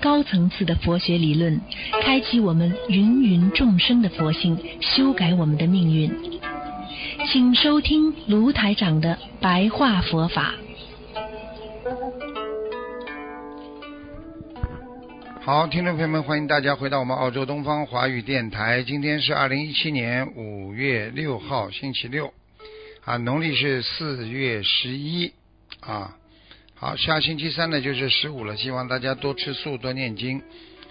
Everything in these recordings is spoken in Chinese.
高层次的佛学理论，开启我们芸芸众生的佛性，修改我们的命运。请收听卢台长的白话佛法。好，听众朋友们，欢迎大家回到我们澳洲东方华语电台。今天是二零一七年五月六号，星期六，啊，农历是四月十一，啊，好，下星期三呢就是十五了，希望大家多吃素，多念经。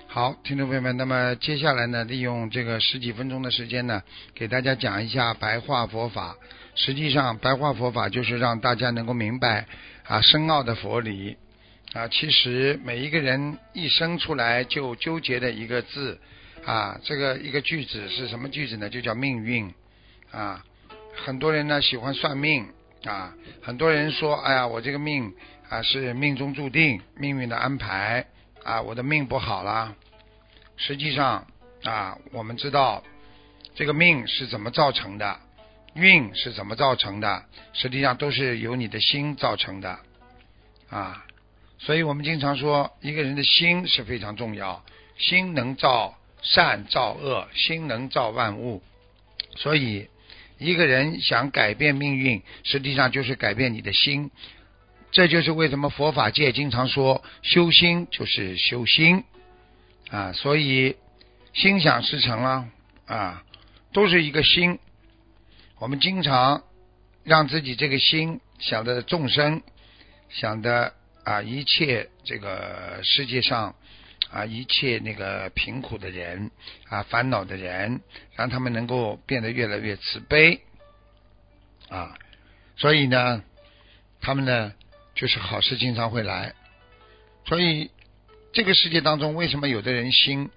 好，听众朋友们，那么接下来呢，利用这个十几分钟的时间呢，给大家讲一下白话佛法。实际上，白话佛法就是让大家能够明白啊深奥的佛理。啊，其实每一个人一生出来就纠结的一个字，啊，这个一个句子是什么句子呢？就叫命运。啊，很多人呢喜欢算命，啊，很多人说，哎呀，我这个命啊是命中注定，命运的安排，啊，我的命不好了。实际上，啊，我们知道这个命是怎么造成的，运是怎么造成的，实际上都是由你的心造成的，啊。所以我们经常说，一个人的心是非常重要，心能造善造恶，心能造万物。所以，一个人想改变命运，实际上就是改变你的心。这就是为什么佛法界经常说修心就是修心啊。所以，心想事成了啊，都是一个心。我们经常让自己这个心想的众生想的。啊，一切这个世界上啊，一切那个贫苦的人啊，烦恼的人，让他们能够变得越来越慈悲啊，所以呢，他们呢，就是好事经常会来。所以这个世界当中，为什么有的人心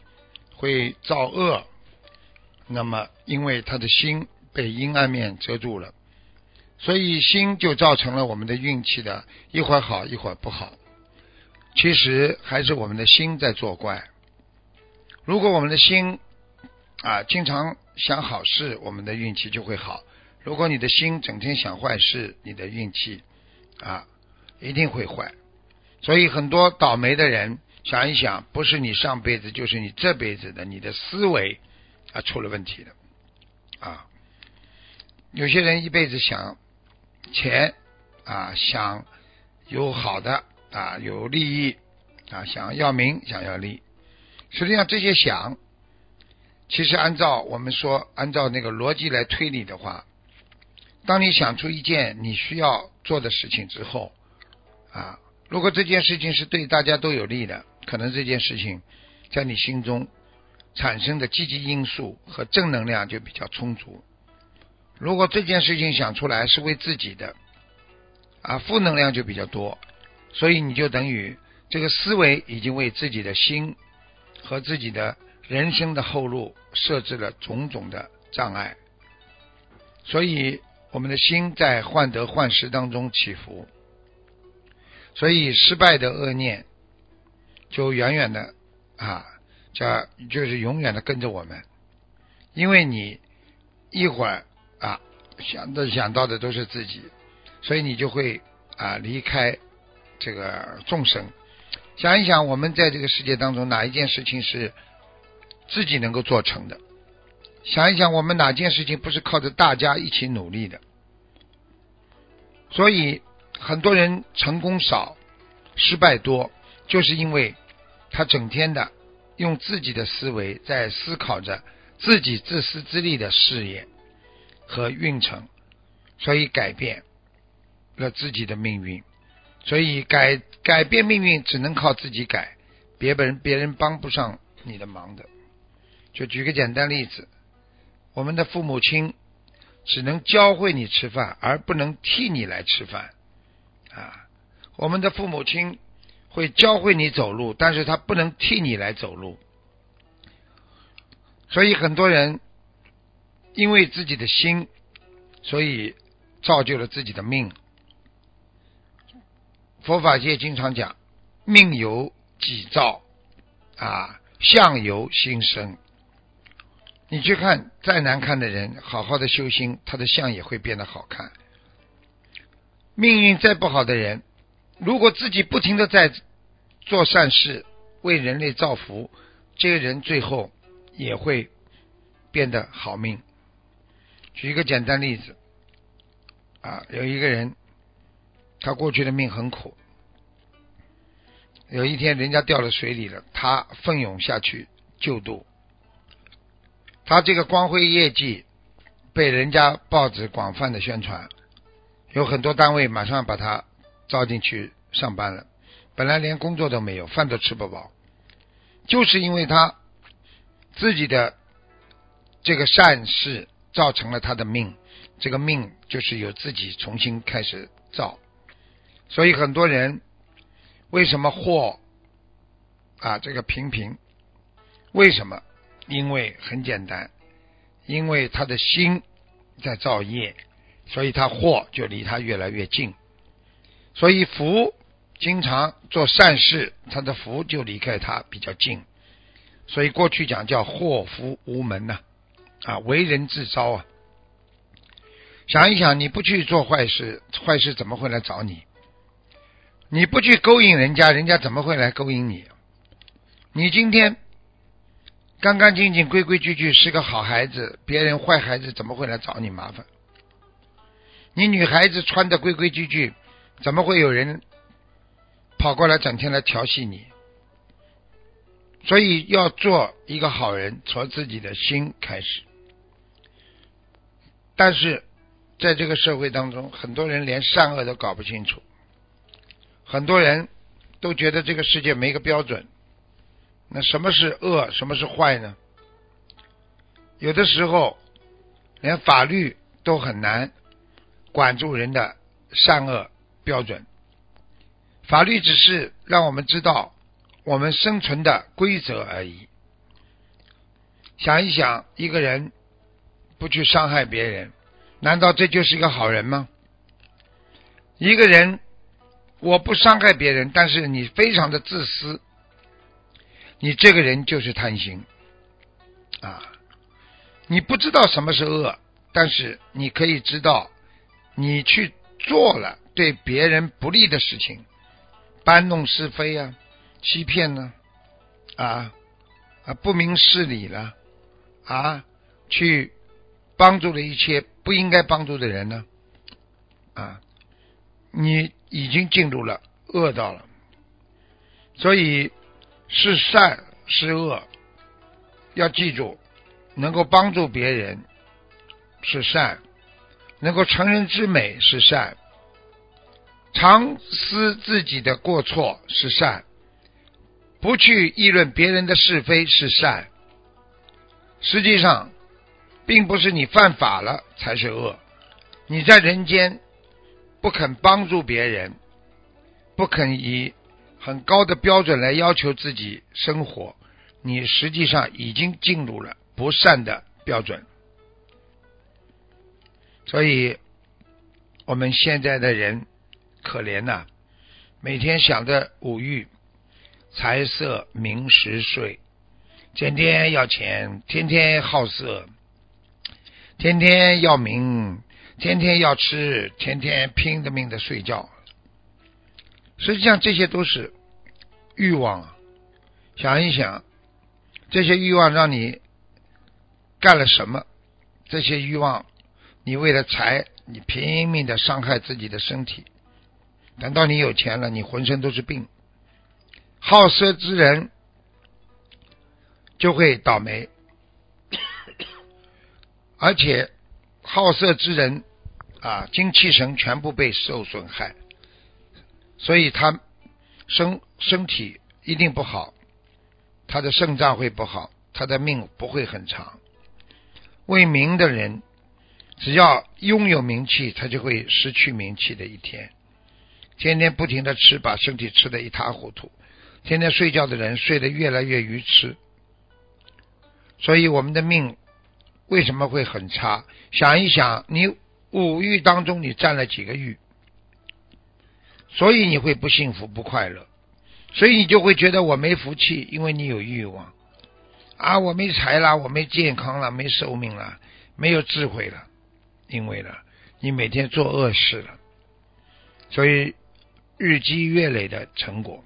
会造恶？那么，因为他的心被阴暗面遮住了。所以心就造成了我们的运气的，一会儿好一会儿不好。其实还是我们的心在作怪。如果我们的心啊经常想好事，我们的运气就会好；如果你的心整天想坏事，你的运气啊一定会坏。所以很多倒霉的人，想一想，不是你上辈子，就是你这辈子的，你的思维啊出了问题了啊。有些人一辈子想。钱啊，想有好的啊，有利益啊，想要名，想要利。实际上这些想，其实按照我们说，按照那个逻辑来推理的话，当你想出一件你需要做的事情之后啊，如果这件事情是对大家都有利的，可能这件事情在你心中产生的积极因素和正能量就比较充足。如果这件事情想出来是为自己的，啊，负能量就比较多，所以你就等于这个思维已经为自己的心和自己的人生的后路设置了种种的障碍，所以我们的心在患得患失当中起伏，所以失败的恶念就远远的啊，叫就是永远的跟着我们，因为你一会儿。啊，想的想到的都是自己，所以你就会啊离开这个众生。想一想，我们在这个世界当中，哪一件事情是自己能够做成的？想一想，我们哪件事情不是靠着大家一起努力的？所以很多人成功少，失败多，就是因为他整天的用自己的思维在思考着自己自私自利的事业。和运程，所以改变了自己的命运，所以改改变命运只能靠自己改，别人别人帮不上你的忙的。就举个简单例子，我们的父母亲只能教会你吃饭，而不能替你来吃饭啊。我们的父母亲会教会你走路，但是他不能替你来走路。所以很多人。因为自己的心，所以造就了自己的命。佛法界经常讲，命由己造，啊，相由心生。你去看再难看的人，好好的修心，他的相也会变得好看。命运再不好的人，如果自己不停的在做善事，为人类造福，这个人最后也会变得好命。举一个简单例子，啊，有一个人，他过去的命很苦，有一天人家掉了水里了，他奋勇下去救度，他这个光辉业绩被人家报纸广泛的宣传，有很多单位马上把他招进去上班了，本来连工作都没有，饭都吃不饱，就是因为他自己的这个善事。造成了他的命，这个命就是由自己重新开始造，所以很多人为什么祸啊这个平平？为什么？因为很简单，因为他的心在造业，所以他祸就离他越来越近。所以福经常做善事，他的福就离开他比较近。所以过去讲叫祸福无门呐。啊，为人自招啊！想一想，你不去做坏事，坏事怎么会来找你？你不去勾引人家，人家怎么会来勾引你？你今天干干净净、规规矩矩，是个好孩子，别人坏孩子怎么会来找你麻烦？你女孩子穿的规规矩矩，怎么会有人跑过来整天来调戏你？所以要做一个好人，从自己的心开始。但是，在这个社会当中，很多人连善恶都搞不清楚，很多人都觉得这个世界没个标准。那什么是恶，什么是坏呢？有的时候，连法律都很难管住人的善恶标准。法律只是让我们知道我们生存的规则而已。想一想，一个人。不去伤害别人，难道这就是一个好人吗？一个人我不伤害别人，但是你非常的自私，你这个人就是贪心啊！你不知道什么是恶，但是你可以知道，你去做了对别人不利的事情，搬弄是非啊，欺骗呢，啊啊，不明事理了啊，去。帮助了一些不应该帮助的人呢？啊，你已经进入了恶道了。所以是善是恶，要记住，能够帮助别人是善，能够成人之美是善，常思自己的过错是善，不去议论别人的是非是善。实际上。并不是你犯法了才是恶，你在人间不肯帮助别人，不肯以很高的标准来要求自己生活，你实际上已经进入了不善的标准。所以，我们现在的人可怜呐，每天想着五欲、财色名食睡，天天要钱，天天好色。天天要名，天天要吃，天天拼着命的睡觉。实际上，这些都是欲望。想一想，这些欲望让你干了什么？这些欲望，你为了财，你拼命的伤害自己的身体。等到你有钱了，你浑身都是病。好色之人就会倒霉。而且好色之人啊，精气神全部被受损害，所以他身身体一定不好，他的肾脏会不好，他的命不会很长。为名的人，只要拥有名气，他就会失去名气的一天。天天不停的吃，把身体吃的一塌糊涂；天天睡觉的人，睡得越来越愚痴。所以我们的命。为什么会很差？想一想，你五欲当中你占了几个欲，所以你会不幸福、不快乐，所以你就会觉得我没福气，因为你有欲望啊，我没财了，我没健康了，没寿命了，没有智慧了，因为呢，你每天做恶事了，所以日积月累的成果，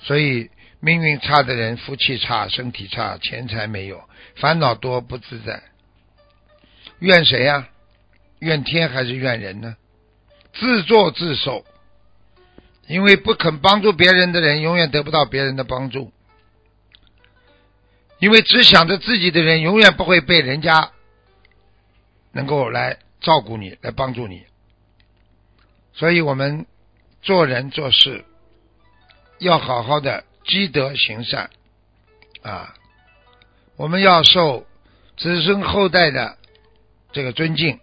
所以。命运差的人，福气差，身体差，钱财没有，烦恼多，不自在。怨谁呀？怨天还是怨人呢？自作自受。因为不肯帮助别人的人，永远得不到别人的帮助。因为只想着自己的人，永远不会被人家能够来照顾你，来帮助你。所以我们做人做事要好好的。积德行善，啊，我们要受子孙后代的这个尊敬，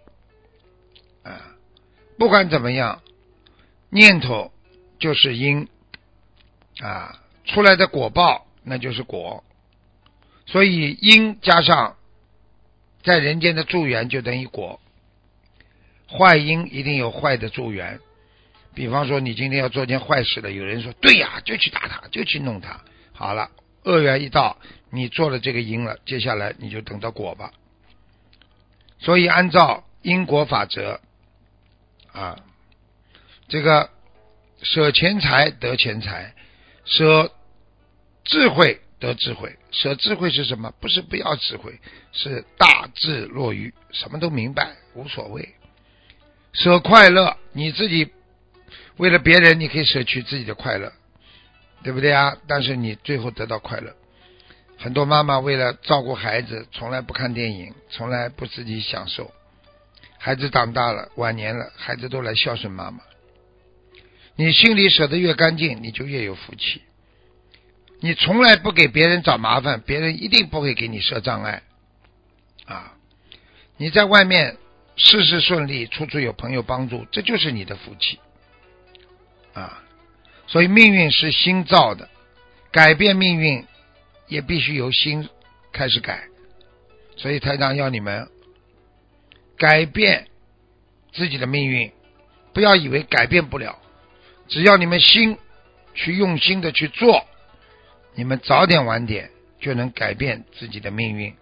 不管怎么样，念头就是因，啊，出来的果报那就是果，所以因加上在人间的助缘就等于果，坏因一定有坏的助缘。比方说，你今天要做件坏事了，有人说：“对呀，就去打他，就去弄他。”好了，恶缘一到，你做了这个因了，接下来你就等到果吧。所以，按照因果法则，啊，这个舍钱财得钱财，舍智慧得智慧。舍智慧是什么？不是不要智慧，是大智若愚，什么都明白，无所谓。舍快乐，你自己。为了别人，你可以舍去自己的快乐，对不对啊？但是你最后得到快乐。很多妈妈为了照顾孩子，从来不看电影，从来不自己享受。孩子长大了，晚年了，孩子都来孝顺妈妈。你心里舍得越干净，你就越有福气。你从来不给别人找麻烦，别人一定不会给你设障碍。啊，你在外面事事顺利，处处有朋友帮助，这就是你的福气。啊，所以命运是心造的，改变命运也必须由心开始改。所以台长要你们改变自己的命运，不要以为改变不了，只要你们心去用心的去做，你们早点晚点就能改变自己的命运。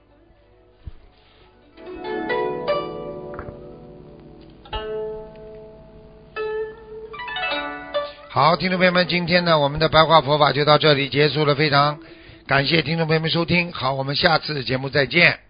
好，听众朋友们，今天呢，我们的白话佛法就到这里结束了，非常感谢听众朋友们收听，好，我们下次节目再见。